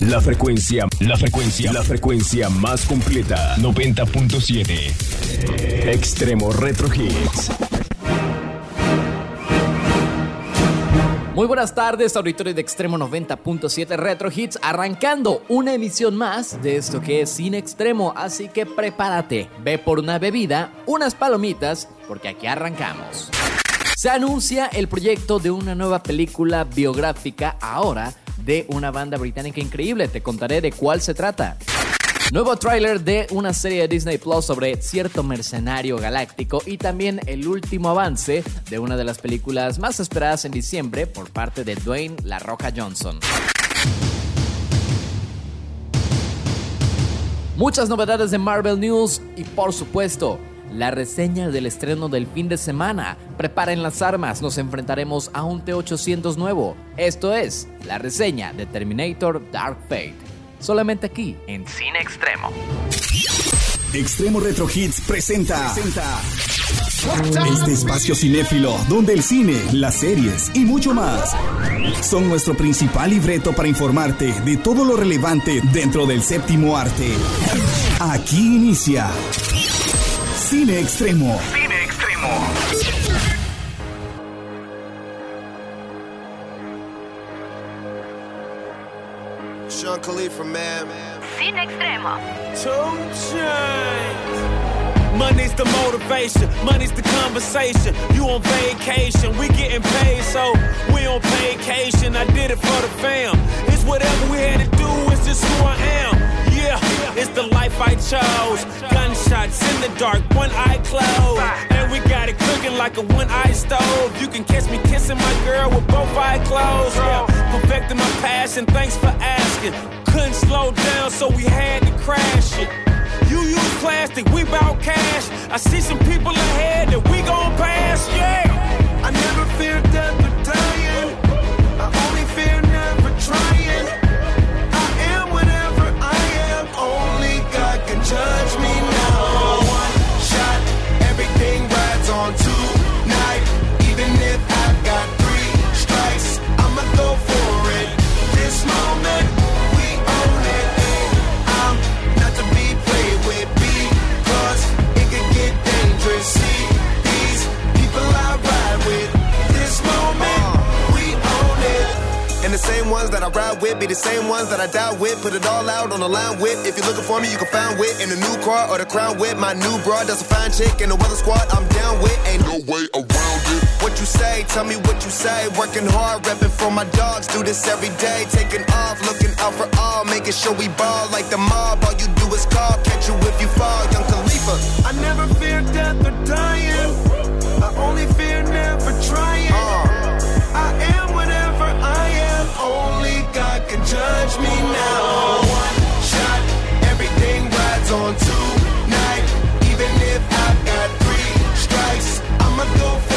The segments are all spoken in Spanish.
La frecuencia, la frecuencia, la frecuencia más completa. 90.7. Extremo Retro Hits. Muy buenas tardes, auditorio de Extremo 90.7 Retro Hits, arrancando una emisión más de esto que es Cine Extremo, así que prepárate, ve por una bebida, unas palomitas, porque aquí arrancamos. Se anuncia el proyecto de una nueva película biográfica ahora de una banda británica increíble, te contaré de cuál se trata. Nuevo tráiler de una serie de Disney Plus sobre cierto mercenario galáctico y también el último avance de una de las películas más esperadas en diciembre por parte de Dwayne La Roca Johnson. Muchas novedades de Marvel News y por supuesto la reseña del estreno del fin de semana. Preparen las armas, nos enfrentaremos a un T-800 nuevo. Esto es la reseña de Terminator Dark Fate solamente aquí en Cine Extremo. Extremo Retro Hits presenta. Este espacio cinéfilo donde el cine, las series y mucho más son nuestro principal libreto para informarte de todo lo relevante dentro del séptimo arte. Aquí inicia Cine Extremo. Cine Extremo. Sean Khalifa, man. Sin extremo. Two chains. Money's the motivation, money's the conversation. You on vacation, we getting paid, so we on vacation. I did it for the fam. It's whatever we had to do, it's just who I am. Yeah, it's the life I chose. Gunshots in the dark, one eye closed. And we got it cooking like a one eye stove. You can catch me kissing my girl with both eyes closed. Yeah, perfecting my passion, thanks for asking. Couldn't slow down, so we had to crash it. You use plastic, we bout cash. I see some people ahead that we gon' pass, yeah. I never fear death same ones that I ride with be the same ones that I die with. Put it all out on the line with. If you're looking for me, you can find wit in the new car or the crown with. My new broad, that's a fine chick. And the weather squad, I'm down with. Ain't no way around it. What you say, tell me what you say. Working hard, repping for my dogs. Do this every day. Taking off, looking out for all. Making sure we ball like the mob. All you do is call. Catch you if you fall. Young Khalifa. I never fear death or dying. I only fear never trying. Whatever I am. Only God can judge me now. One shot, everything rides on tonight. Even if I've got three strikes, I'ma go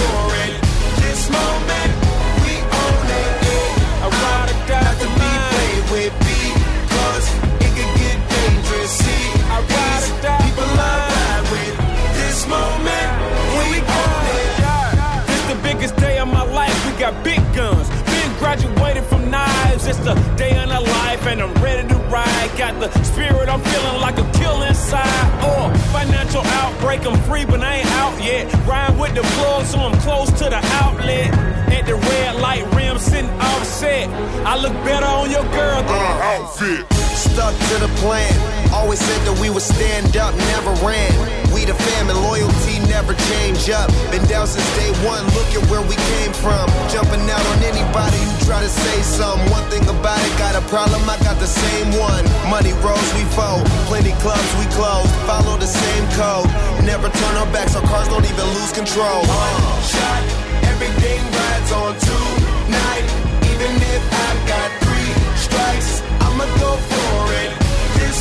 the day of the life, and I'm ready to ride. Got the spirit, I'm feeling like a kill inside. Oh, financial outbreak, I'm free, but I ain't out yet. Ride with the plug, so I'm close to the outlet. At the red light rim, sitting offset. I look better on your girl than uh, the outfit. Stuck to the plan. Always said that we would stand up, never ran. We the fam and loyalty never change up. Been down since day one, look at where we came from. Jumping out on anybody who try to say something. One thing about it, got a problem, I got the same one. Money rolls, we fold. Plenty clubs, we close. Follow the same code. Never turn our backs, our cars don't even lose control. One shot, everything rides on tonight. Even if I've got three strikes, I'ma go for.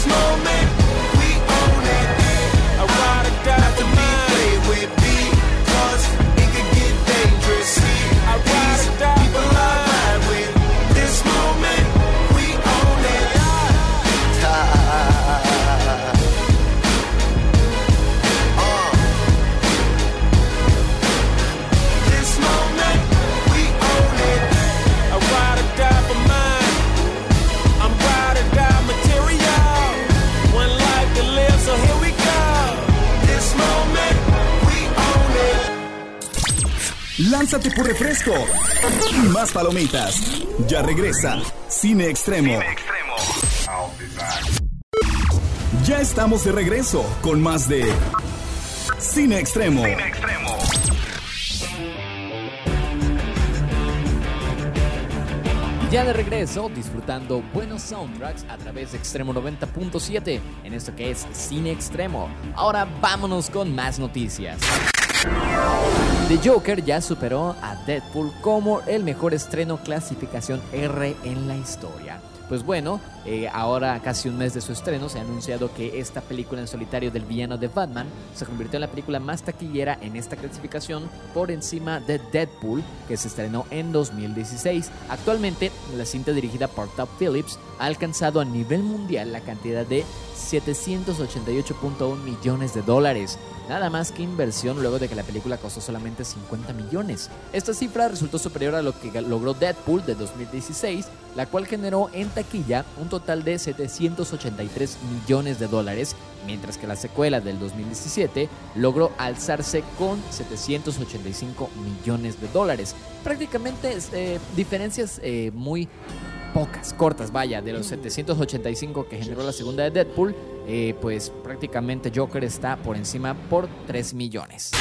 This moment, we own it. Ride or die with it could get dangerous. See, Lánzate por refresco y más palomitas. Ya regresa Cine Extremo. Ya estamos de regreso con más de Cine Extremo. Ya de regreso, disfrutando buenos soundtracks a través de Extremo 90.7 en esto que es Cine Extremo. Ahora vámonos con más noticias. The Joker ya superó a Deadpool como el mejor estreno clasificación R en la historia. Pues bueno, eh, ahora casi un mes de su estreno se ha anunciado que esta película en solitario del villano de Batman se convirtió en la película más taquillera en esta clasificación por encima de Deadpool que se estrenó en 2016. Actualmente la cinta dirigida por Top Phillips ha alcanzado a nivel mundial la cantidad de 788.1 millones de dólares. Nada más que inversión luego de que la película costó solamente 50 millones. Esta cifra resultó superior a lo que logró Deadpool de 2016, la cual generó en taquilla un total de 783 millones de dólares, mientras que la secuela del 2017 logró alzarse con 785 millones de dólares. Prácticamente eh, diferencias eh, muy pocas, cortas, vaya, de los 785 que generó la segunda de Deadpool, eh, pues prácticamente Joker está por encima por 3 millones.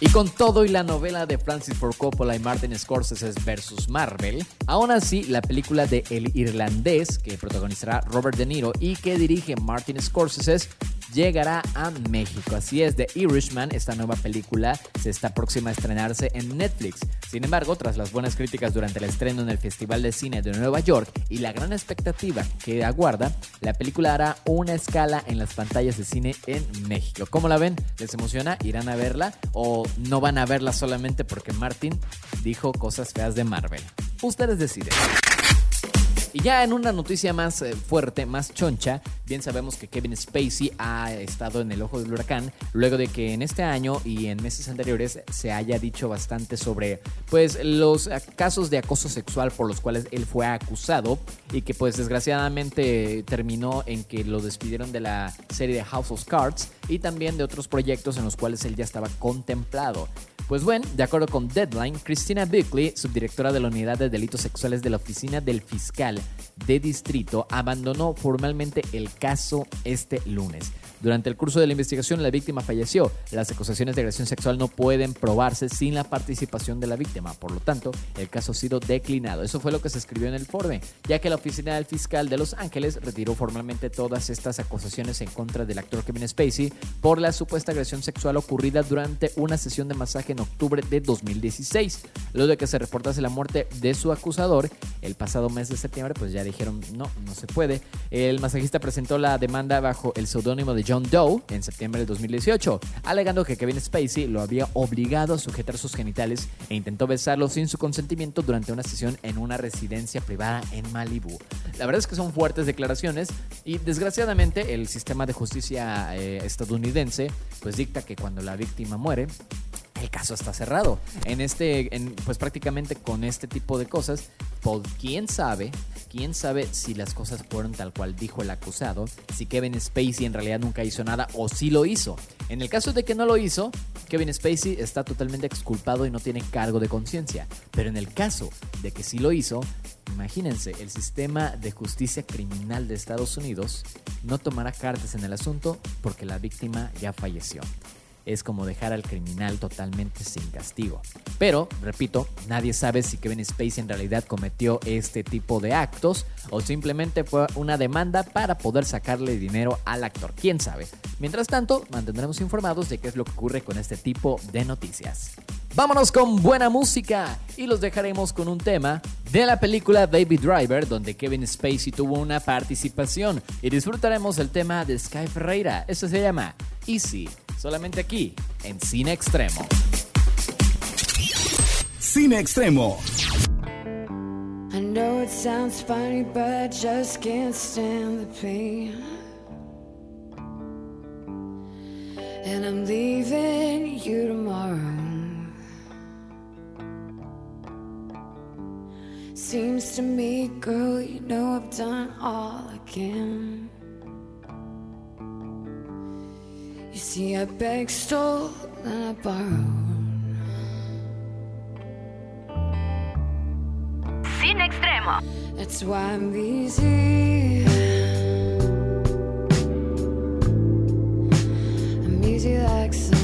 Y con todo y la novela de Francis Ford Coppola y Martin Scorsese versus Marvel, aún así la película de El Irlandés, que protagonizará Robert De Niro y que dirige Martin Scorsese, llegará a México. Así es, The Irishman, esta nueva película, se está próxima a estrenarse en Netflix. Sin embargo, tras las buenas críticas durante el estreno en el Festival de Cine de Nueva York y la gran expectativa que aguarda, la película hará una escala en las pantallas de cine en México. ¿Cómo la ven? ¿Les emociona? ¿Irán a verla? ¿O no van a verla solamente porque Martin dijo cosas feas de Marvel? Ustedes deciden. Y ya en una noticia más eh, fuerte, más choncha, bien sabemos que Kevin Spacey ha estado en el ojo del huracán luego de que en este año y en meses anteriores se haya dicho bastante sobre pues los casos de acoso sexual por los cuales él fue acusado y que pues desgraciadamente terminó en que lo despidieron de la serie de House of Cards y también de otros proyectos en los cuales él ya estaba contemplado. Pues bueno, de acuerdo con Deadline, Christina Bickley, subdirectora de la Unidad de Delitos Sexuales de la Oficina del Fiscal de Distrito, abandonó formalmente el caso este lunes. Durante el curso de la investigación, la víctima falleció. Las acusaciones de agresión sexual no pueden probarse sin la participación de la víctima. Por lo tanto, el caso ha sido declinado. Eso fue lo que se escribió en el informe, ya que la oficina del fiscal de Los Ángeles retiró formalmente todas estas acusaciones en contra del actor Kevin Spacey por la supuesta agresión sexual ocurrida durante una sesión de masaje en octubre de 2016. Luego de que se reportase la muerte de su acusador el pasado mes de septiembre, pues ya dijeron no, no se puede. El masajista presentó la demanda bajo el seudónimo de John Doe en septiembre de 2018, alegando que Kevin Spacey lo había obligado a sujetar sus genitales e intentó besarlo sin su consentimiento durante una sesión en una residencia privada en Malibu. La verdad es que son fuertes declaraciones y desgraciadamente el sistema de justicia eh, estadounidense pues dicta que cuando la víctima muere, el caso está cerrado. En este, en, pues prácticamente con este tipo de cosas, pues, quién sabe, quién sabe si las cosas fueron tal cual dijo el acusado, si Kevin Spacey en realidad nunca hizo nada o si lo hizo. En el caso de que no lo hizo, Kevin Spacey está totalmente exculpado y no tiene cargo de conciencia. Pero en el caso de que sí lo hizo, imagínense, el sistema de justicia criminal de Estados Unidos no tomará cartas en el asunto porque la víctima ya falleció es como dejar al criminal totalmente sin castigo. Pero, repito, nadie sabe si Kevin Spacey en realidad cometió este tipo de actos o simplemente fue una demanda para poder sacarle dinero al actor. ¿Quién sabe? Mientras tanto, mantendremos informados de qué es lo que ocurre con este tipo de noticias. Vámonos con buena música y los dejaremos con un tema de la película Baby Driver donde Kevin Spacey tuvo una participación y disfrutaremos el tema de Sky Ferreira. Eso se llama Easy, solamente aquí en Cine Extremo. Cine Extremo. I know it sounds funny, but I just can't stand the pain. And I'm leaving you tomorrow. seems to me, girl, you know I've done all I can. You see, I begged, stole, and I borrowed. Sin extremo. That's why I'm easy. I'm easy like.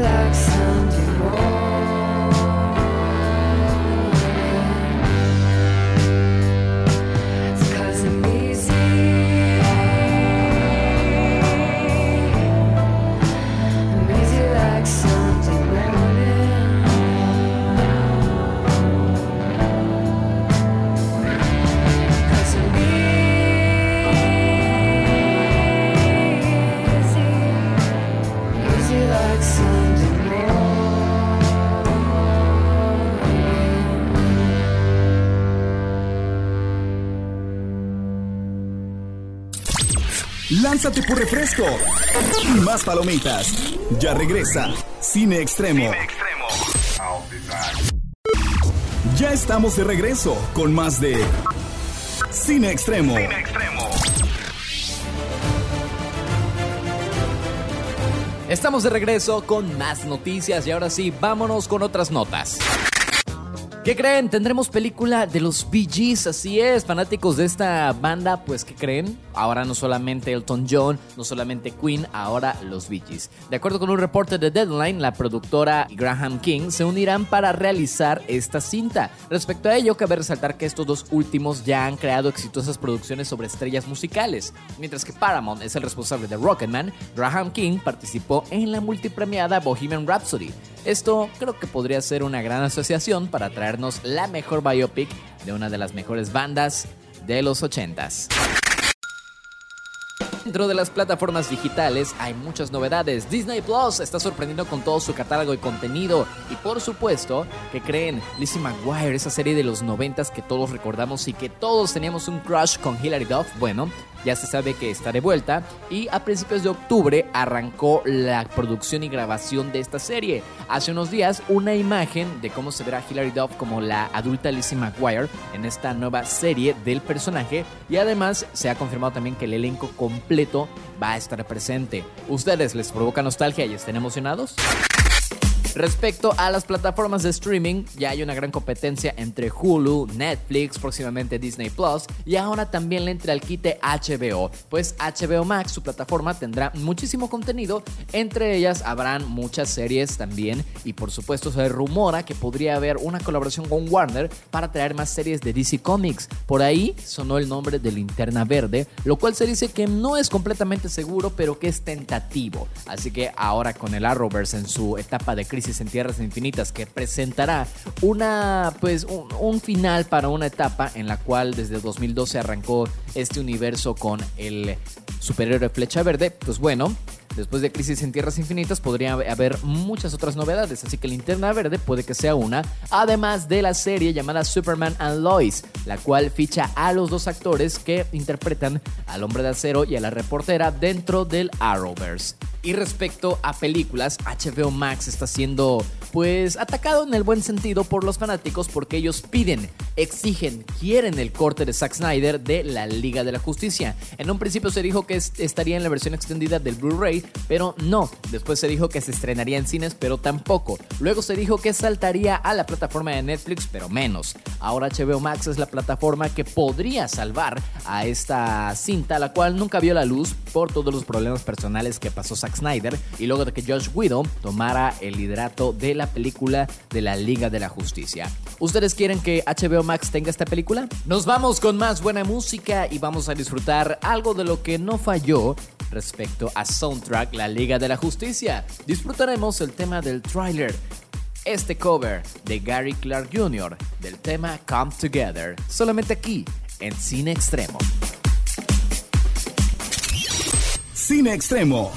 Like Lánzate por refresco y más palomitas. Ya regresa Cine Extremo. Ya estamos de regreso con más de Cine Extremo. Estamos de regreso con más noticias y ahora sí, vámonos con otras notas. ¿Qué creen? Tendremos película de los Bee Gees, así es, fanáticos de esta banda, pues ¿qué creen? Ahora no solamente Elton John, no solamente Queen, ahora los Bee. De acuerdo con un reporte de Deadline, la productora Graham King se unirán para realizar esta cinta. Respecto a ello, cabe resaltar que estos dos últimos ya han creado exitosas producciones sobre estrellas musicales. Mientras que Paramount es el responsable de Rocketman, Graham King participó en la multipremiada Bohemian Rhapsody. Esto creo que podría ser una gran asociación para traernos la mejor biopic de una de las mejores bandas de los 80s. Dentro de las plataformas digitales hay muchas novedades. Disney Plus está sorprendiendo con todo su catálogo y contenido. Y por supuesto, que creen Lizzie McGuire, esa serie de los noventas que todos recordamos y que todos teníamos un crush con Hilary Duff. Bueno, ya se sabe que está de vuelta y a principios de octubre arrancó la producción y grabación de esta serie. Hace unos días una imagen de cómo se verá Hilary Duff como la adulta Lizzie McGuire en esta nueva serie del personaje y además se ha confirmado también que el elenco completo va a estar presente. ¿Ustedes les provoca nostalgia y estén emocionados? Respecto a las plataformas de streaming, ya hay una gran competencia entre Hulu, Netflix, próximamente Disney Plus y ahora también le entra al quite HBO, pues HBO Max, su plataforma, tendrá muchísimo contenido, entre ellas habrán muchas series también y por supuesto se rumora que podría haber una colaboración con Warner para traer más series de DC Comics. Por ahí sonó el nombre de Linterna Verde, lo cual se dice que no es completamente seguro, pero que es tentativo. Así que ahora con el Arrowverse en su etapa de crisis en Tierras Infinitas que presentará una pues un, un, final para una etapa en la cual desde 2012 arrancó este universo con el superhéroe Flecha Verde, pues bueno, Después de Crisis en Tierras Infinitas podría haber muchas otras novedades, así que Linterna Verde puede que sea una, además de la serie llamada Superman and Lois, la cual ficha a los dos actores que interpretan al hombre de acero y a la reportera dentro del Arrowverse. Y respecto a películas, HBO Max está siendo pues atacado en el buen sentido por los fanáticos porque ellos piden, exigen, quieren el corte de Zack Snyder de la Liga de la Justicia. En un principio se dijo que estaría en la versión extendida del Blu-ray, pero no. Después se dijo que se estrenaría en cines, pero tampoco. Luego se dijo que saltaría a la plataforma de Netflix, pero menos. Ahora HBO Max es la plataforma que podría salvar a esta cinta, la cual nunca vio la luz por todos los problemas personales que pasó Zack Snyder y luego de que Josh Whedon tomara el liderato de la película de la Liga de la Justicia. ¿Ustedes quieren que HBO Max tenga esta película? Nos vamos con más buena música y vamos a disfrutar algo de lo que no falló respecto a soundtrack La Liga de la Justicia. Disfrutaremos el tema del tráiler. Este cover de Gary Clark Jr. del tema Come Together, solamente aquí en Cine Extremo. Cine Extremo.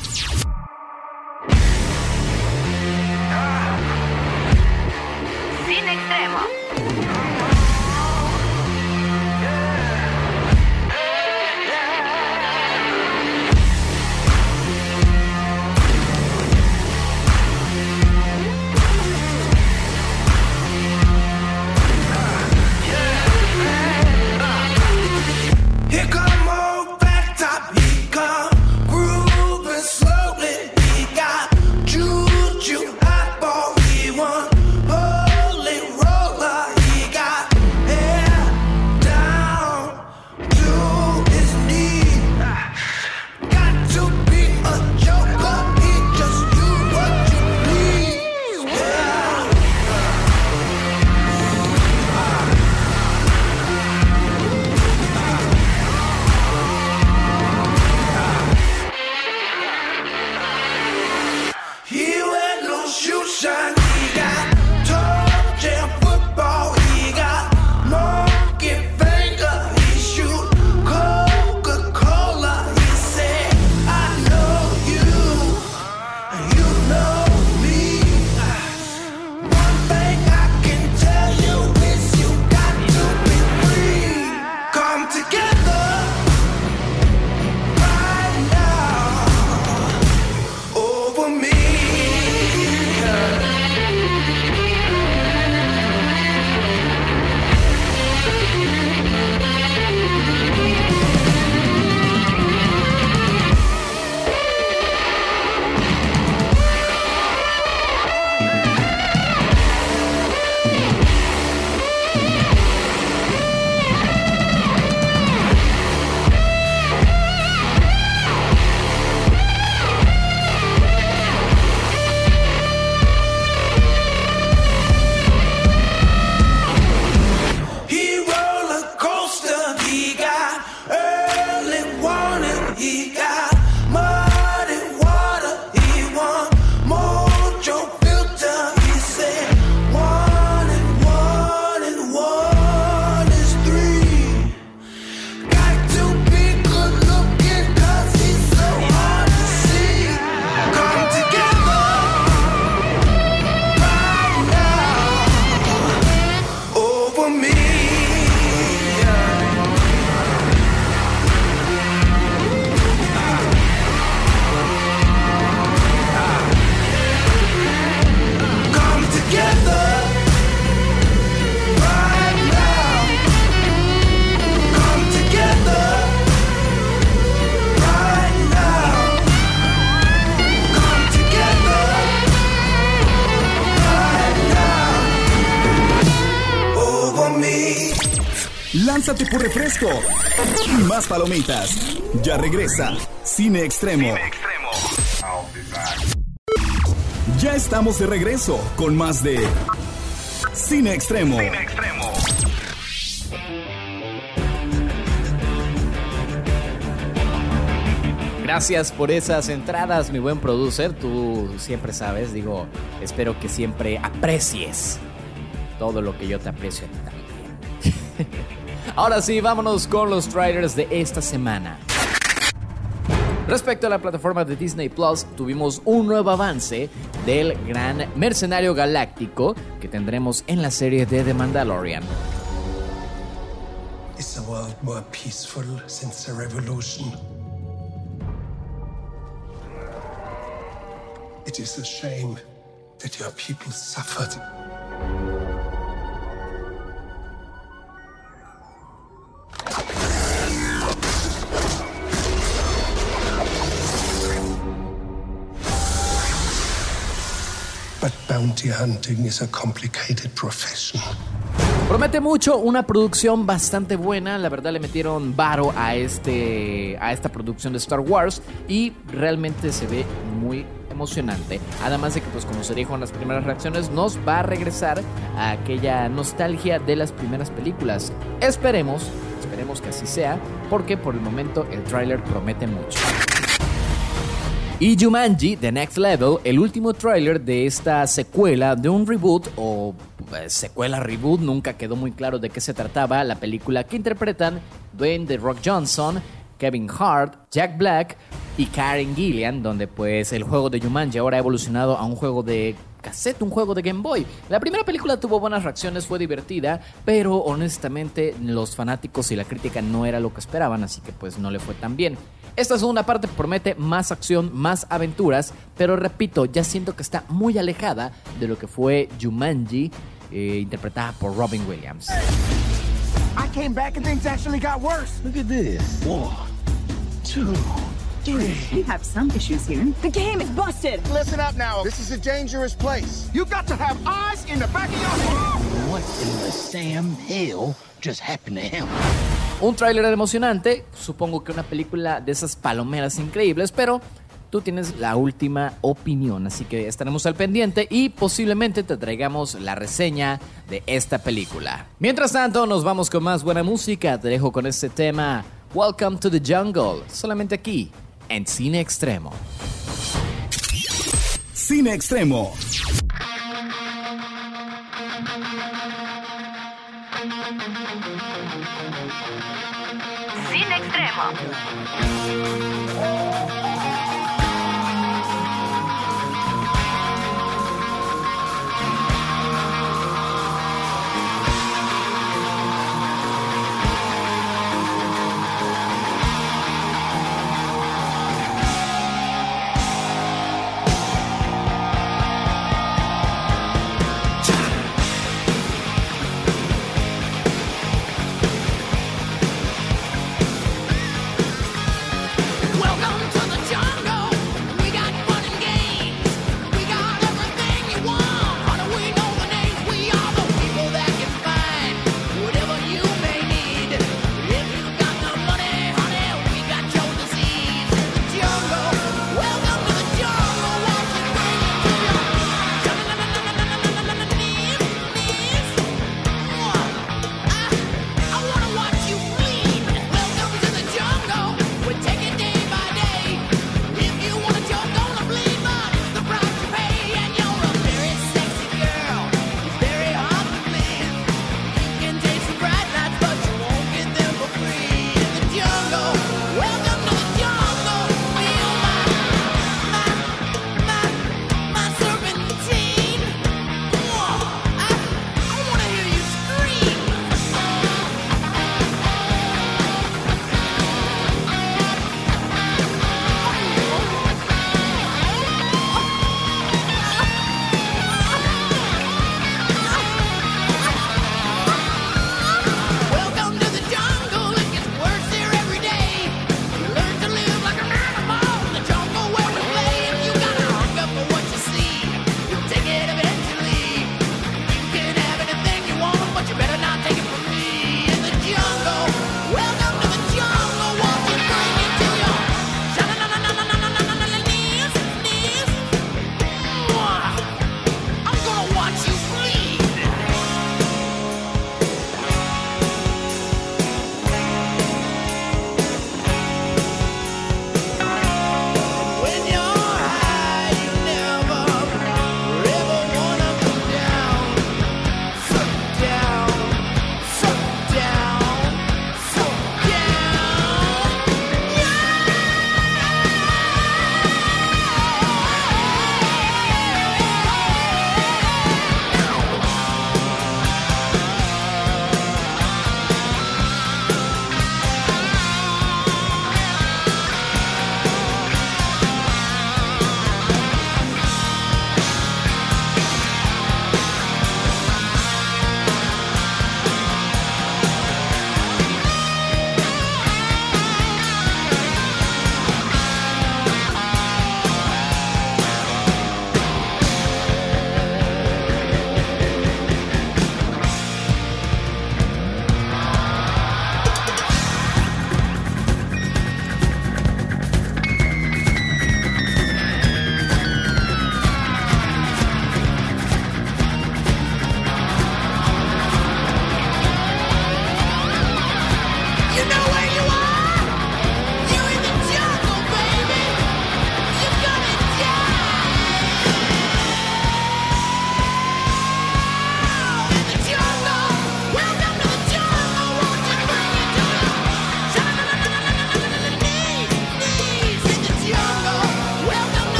Palomitas. Ya regresa Cine Extremo. Ya estamos de regreso con más de Cine Extremo. Gracias por esas entradas, mi buen producer. Tú siempre sabes, digo, espero que siempre aprecies todo lo que yo te aprecio a ti. Ahora sí, vámonos con los trailers de esta semana. Respecto a la plataforma de Disney Plus, tuvimos un nuevo avance del gran mercenario galáctico que tendremos en la serie de The Mandalorian. Is the world more peaceful since the revolution? It is a shame that your people suffered. But bounty hunting is a complicated profession. Promete mucho, una producción bastante buena. La verdad le metieron varo a este a esta producción de Star Wars y realmente se ve muy emocionante. Además de que pues como se dijo en las primeras reacciones nos va a regresar a aquella nostalgia de las primeras películas. Esperemos, esperemos que así sea, porque por el momento el tráiler promete mucho. Y Jumanji, The Next Level, el último tráiler de esta secuela de un reboot o eh, secuela reboot, nunca quedó muy claro de qué se trataba, la película que interpretan Dwayne The Rock Johnson, Kevin Hart, Jack Black y Karen Gillian, donde pues el juego de Jumanji ahora ha evolucionado a un juego de cassette, un juego de Game Boy. La primera película tuvo buenas reacciones, fue divertida, pero honestamente los fanáticos y la crítica no era lo que esperaban, así que pues no le fue tan bien. Esta segunda parte promete más acción, más aventuras, pero repito, ya siento que está muy alejada de lo que fue Jumanji, eh, interpretada por Robin Williams. I came back and things actually got worse. Look at this. One, two, three. We have some issues here. The game is busted. Listen up now. This is a dangerous place. You got to have eyes in the back of your head. What in the Sam hell just happened to him? Un tráiler emocionante, supongo que una película de esas palomeras increíbles, pero tú tienes la última opinión, así que estaremos al pendiente y posiblemente te traigamos la reseña de esta película. Mientras tanto, nos vamos con más buena música, te dejo con este tema Welcome to the Jungle, solamente aquí, en Cine Extremo. Cine Extremo. Cine Extremo.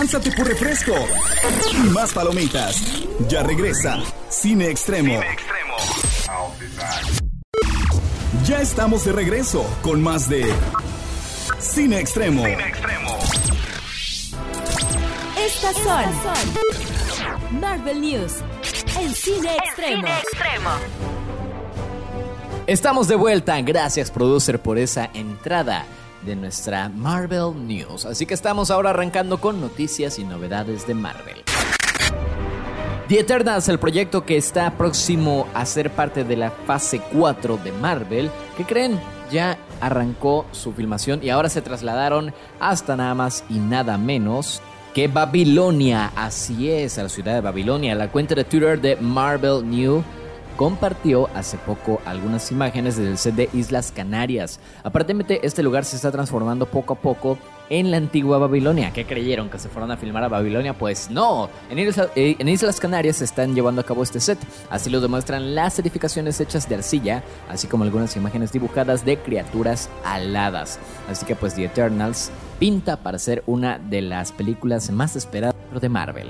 Lánzate por refresco y más palomitas. Ya regresa Cine Extremo. Ya estamos de regreso con más de Cine Extremo. Estas son Marvel News en Cine Extremo. Estamos de vuelta. Gracias, producer, por esa entrada de nuestra Marvel News. Así que estamos ahora arrancando con noticias y novedades de Marvel. The Eternals, el proyecto que está próximo a ser parte de la fase 4 de Marvel, ¿qué creen? Ya arrancó su filmación y ahora se trasladaron hasta nada más y nada menos que Babilonia. Así es, a la ciudad de Babilonia. La cuenta de Twitter de Marvel New compartió hace poco algunas imágenes del set de Islas Canarias. Aparentemente este lugar se está transformando poco a poco en la antigua Babilonia. ¿Qué creyeron? ¿Que se fueron a filmar a Babilonia? Pues no. En Islas, eh, en Islas Canarias se están llevando a cabo este set. Así lo demuestran las edificaciones hechas de arcilla, así como algunas imágenes dibujadas de criaturas aladas. Así que pues The Eternals pinta para ser una de las películas más esperadas de Marvel.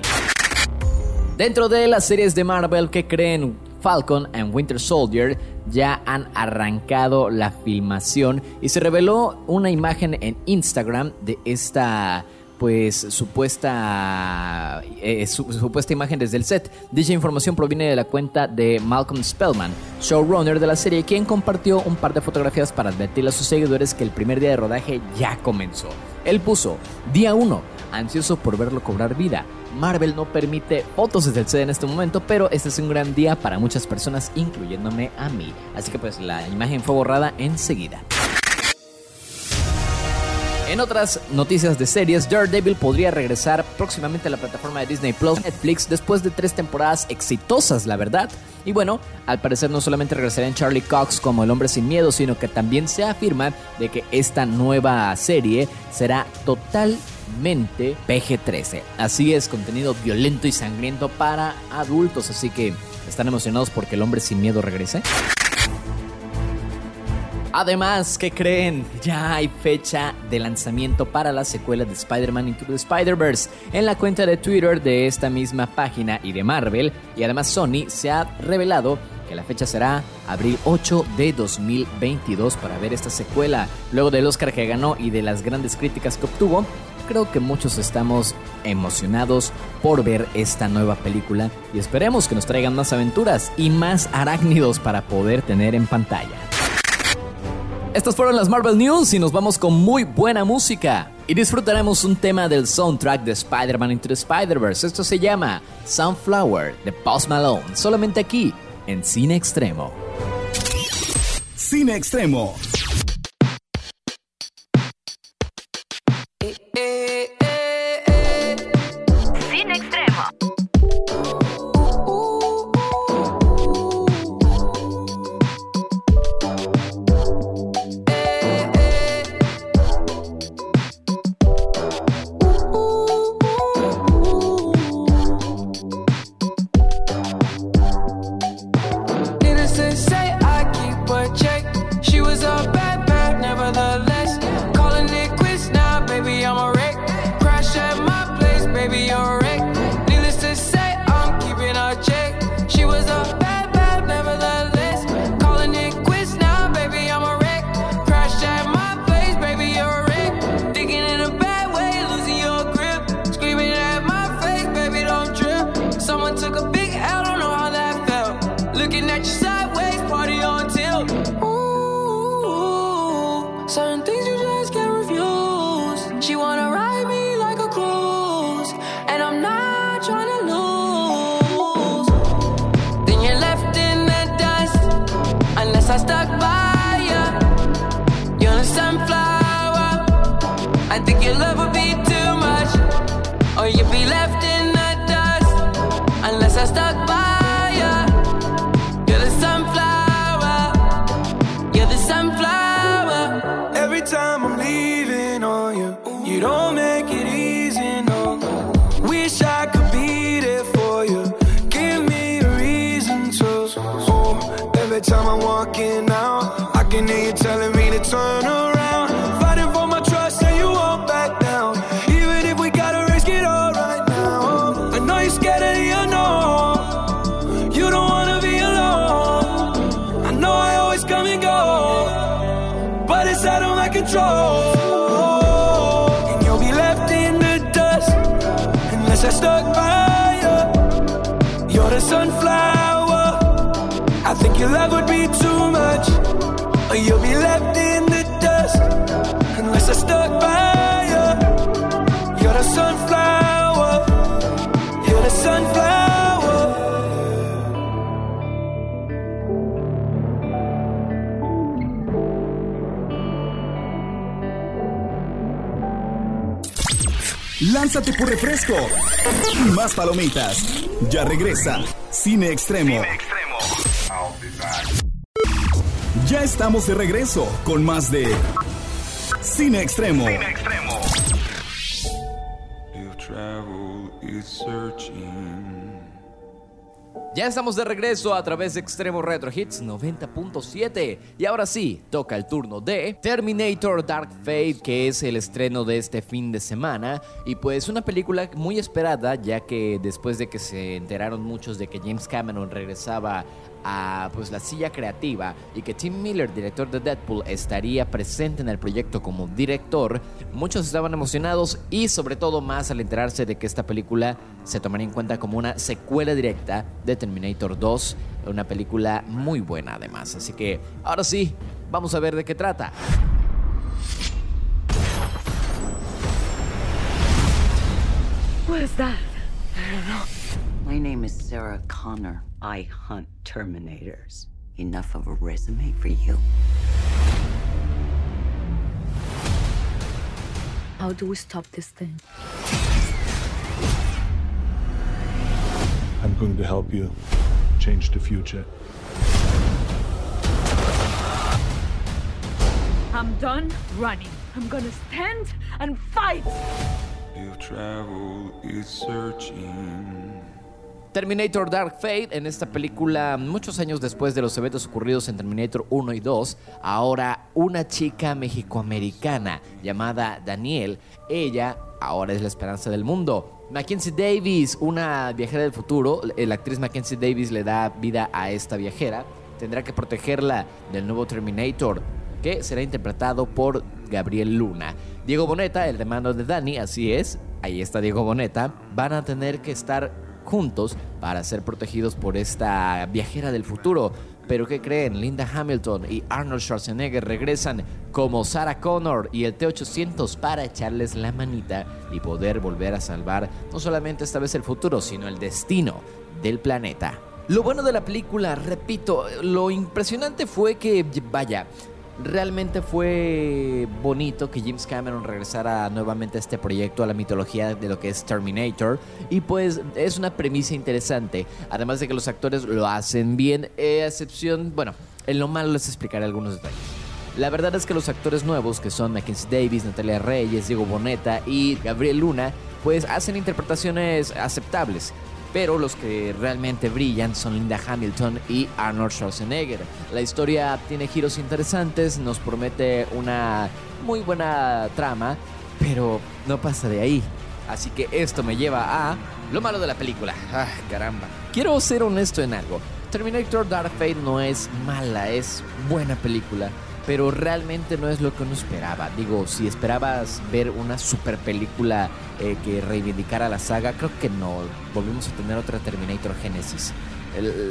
Dentro de las series de Marvel que creen Falcon and Winter Soldier ya han arrancado la filmación y se reveló una imagen en Instagram de esta pues supuesta eh, su- supuesta imagen desde el set. Dicha información proviene de la cuenta de Malcolm Spellman, showrunner de la serie, quien compartió un par de fotografías para advertir a sus seguidores que el primer día de rodaje ya comenzó. Él puso día 1, ansioso por verlo cobrar vida. Marvel no permite fotos desde el set en este momento, pero este es un gran día para muchas personas, incluyéndome a mí. Así que pues la imagen fue borrada enseguida. En otras noticias de series, Daredevil podría regresar próximamente a la plataforma de Disney Plus Netflix después de tres temporadas exitosas, la verdad. Y bueno, al parecer no solamente regresará en Charlie Cox como el hombre sin miedo, sino que también se afirma de que esta nueva serie será totalmente PG-13. Así es, contenido violento y sangriento para adultos, así que están emocionados porque el hombre sin miedo regrese. Además, ¿qué creen? Ya hay fecha de lanzamiento para la secuela de Spider-Man Into the Spider-Verse en la cuenta de Twitter de esta misma página y de Marvel. Y además Sony se ha revelado que la fecha será abril 8 de 2022 para ver esta secuela. Luego del Oscar que ganó y de las grandes críticas que obtuvo, creo que muchos estamos emocionados por ver esta nueva película y esperemos que nos traigan más aventuras y más arácnidos para poder tener en pantalla. Estas fueron las Marvel News y nos vamos con muy buena música. Y disfrutaremos un tema del soundtrack de Spider-Man Into the Spider-Verse. Esto se llama Sunflower de Post Malone. Solamente aquí, en Cine Extremo. Cine Extremo. Cine Lánzate por refresco y más palomitas. Ya regresa Cine Extremo. Ya estamos de regreso con más de Cine Extremo. Ya estamos de regreso a través de Extremo Retro Hits 90.7 y ahora sí, toca el turno de Terminator Dark Fate que es el estreno de este fin de semana. Y pues una película muy esperada ya que después de que se enteraron muchos de que James Cameron regresaba a pues la silla creativa y que Tim Miller, director de Deadpool, estaría presente en el proyecto como director, muchos estaban emocionados y sobre todo más al enterarse de que esta película se tomaría en cuenta como una secuela directa de Terminator 2, una película muy buena además. Así que ahora sí, vamos a ver de qué trata. What is that? I don't know. My name is Sarah Connor. I hunt Terminators. Enough of a resume for you. How do we stop this thing? I'm going to help you change the future. I'm done running. I'm gonna stand and fight. If travel is searching. Terminator Dark Fate, en esta película, muchos años después de los eventos ocurridos en Terminator 1 y 2, ahora una chica mexicoamericana llamada Daniel, ella ahora es la esperanza del mundo. Mackenzie Davis, una viajera del futuro, la actriz Mackenzie Davis le da vida a esta viajera, tendrá que protegerla del nuevo Terminator, que será interpretado por Gabriel Luna. Diego Boneta, el hermano de Dani, así es, ahí está Diego Boneta, van a tener que estar juntos para ser protegidos por esta viajera del futuro. Pero ¿qué creen? Linda Hamilton y Arnold Schwarzenegger regresan como Sarah Connor y el T-800 para echarles la manita y poder volver a salvar no solamente esta vez el futuro, sino el destino del planeta. Lo bueno de la película, repito, lo impresionante fue que, vaya, Realmente fue bonito que James Cameron regresara nuevamente a este proyecto, a la mitología de lo que es Terminator. Y pues es una premisa interesante. Además de que los actores lo hacen bien, eh, a excepción, bueno, en lo malo les explicaré algunos detalles. La verdad es que los actores nuevos, que son Mackenzie Davis, Natalia Reyes, Diego Boneta y Gabriel Luna, pues hacen interpretaciones aceptables pero los que realmente brillan son Linda Hamilton y Arnold Schwarzenegger. La historia tiene giros interesantes, nos promete una muy buena trama, pero no pasa de ahí. Así que esto me lleva a lo malo de la película. Ah, caramba. Quiero ser honesto en algo. Terminator Dark Fate no es mala, es buena película pero realmente no es lo que uno esperaba. Digo, si esperabas ver una super película eh, que reivindicara la saga, creo que no. Volvimos a tener otra Terminator Genesis.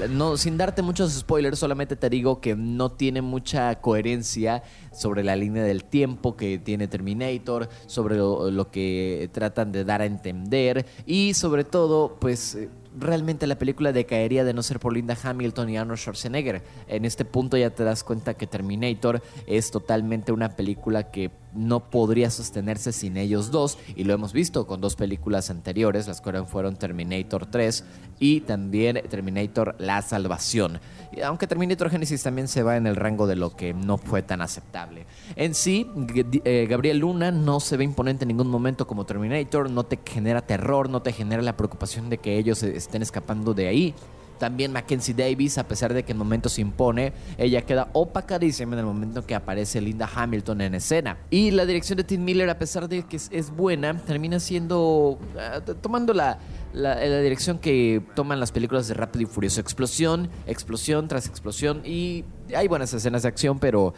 No, sin darte muchos spoilers, solamente te digo que no tiene mucha coherencia sobre la línea del tiempo que tiene Terminator, sobre lo, lo que tratan de dar a entender y sobre todo, pues eh, realmente la película decaería de no ser por Linda Hamilton y Arnold Schwarzenegger. En este punto ya te das cuenta que Terminator es totalmente una película que no podría sostenerse sin ellos dos y lo hemos visto con dos películas anteriores, las cuales fueron Terminator 3 y también Terminator La Salvación. Y Aunque Terminator Genesis también se va en el rango de lo que no fue tan aceptable. En sí, eh, Gabriel Luna no se ve imponente en ningún momento como Terminator, no te genera terror, no te genera la preocupación de que ellos eh, estén escapando de ahí. También Mackenzie Davis, a pesar de que en momentos se impone, ella queda opacadísima en el momento que aparece Linda Hamilton en escena. Y la dirección de Tim Miller, a pesar de que es, buena, termina siendo. ah, tomando la, la, la dirección que toman las películas de Rápido y Furioso. Explosión, explosión tras explosión. Y hay buenas escenas de acción, pero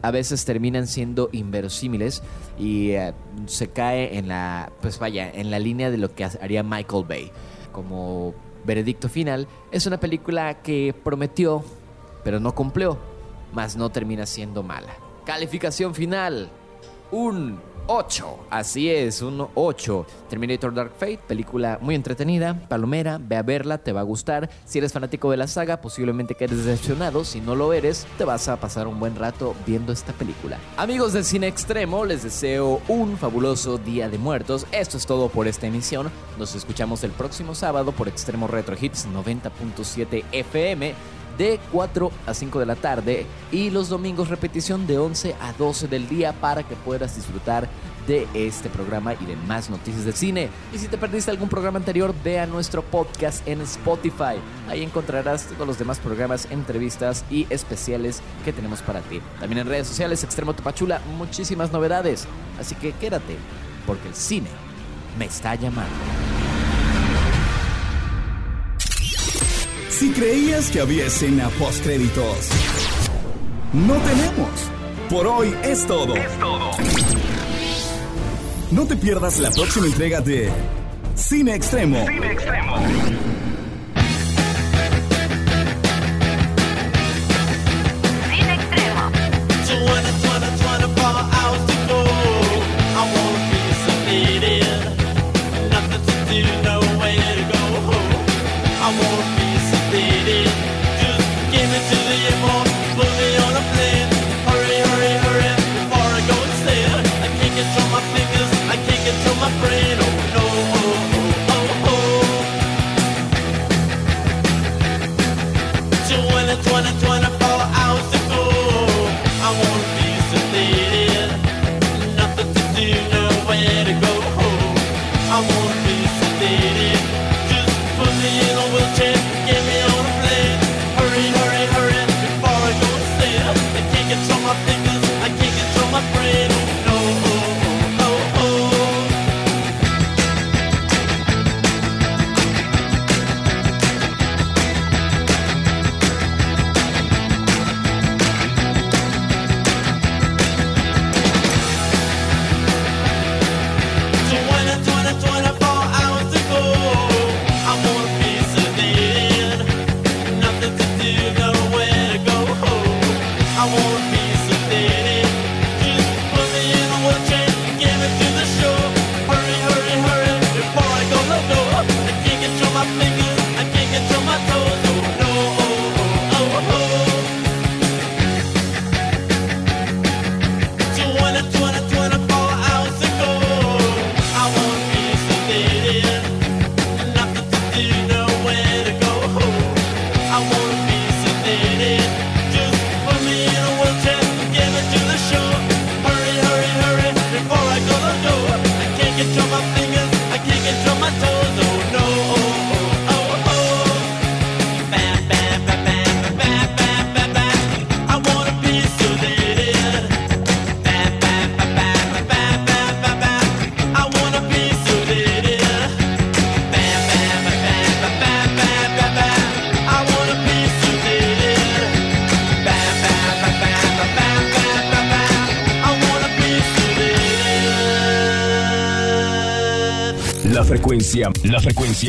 a veces terminan siendo inverosímiles y eh, se cae en la. Pues vaya, en la línea de lo que haría Michael Bay. Como veredicto final, es una película que prometió pero no cumplió, mas no termina siendo mala. Calificación final, un 8. Así es, un 8. Terminator Dark Fate, película muy entretenida, palomera, ve a verla, te va a gustar. Si eres fanático de la saga, posiblemente quedes decepcionado. Si no lo eres, te vas a pasar un buen rato viendo esta película. Amigos del cine extremo, les deseo un fabuloso Día de Muertos. Esto es todo por esta emisión. Nos escuchamos el próximo sábado por Extremo Retro Hits 90.7 FM de 4 a 5 de la tarde y los domingos repetición de 11 a 12 del día para que puedas disfrutar de este programa y de más noticias del cine. Y si te perdiste algún programa anterior, ve a nuestro podcast en Spotify. Ahí encontrarás todos los demás programas, entrevistas y especiales que tenemos para ti. También en redes sociales, Extremo Tapachula, muchísimas novedades. Así que quédate, porque el cine me está llamando. Si creías que había escena post créditos, no tenemos. Por hoy es todo. No te pierdas la próxima entrega de Cine Extremo. La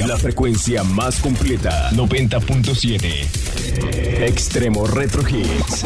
la frecuencia más completa. 90.7. Extremo Retro Hits.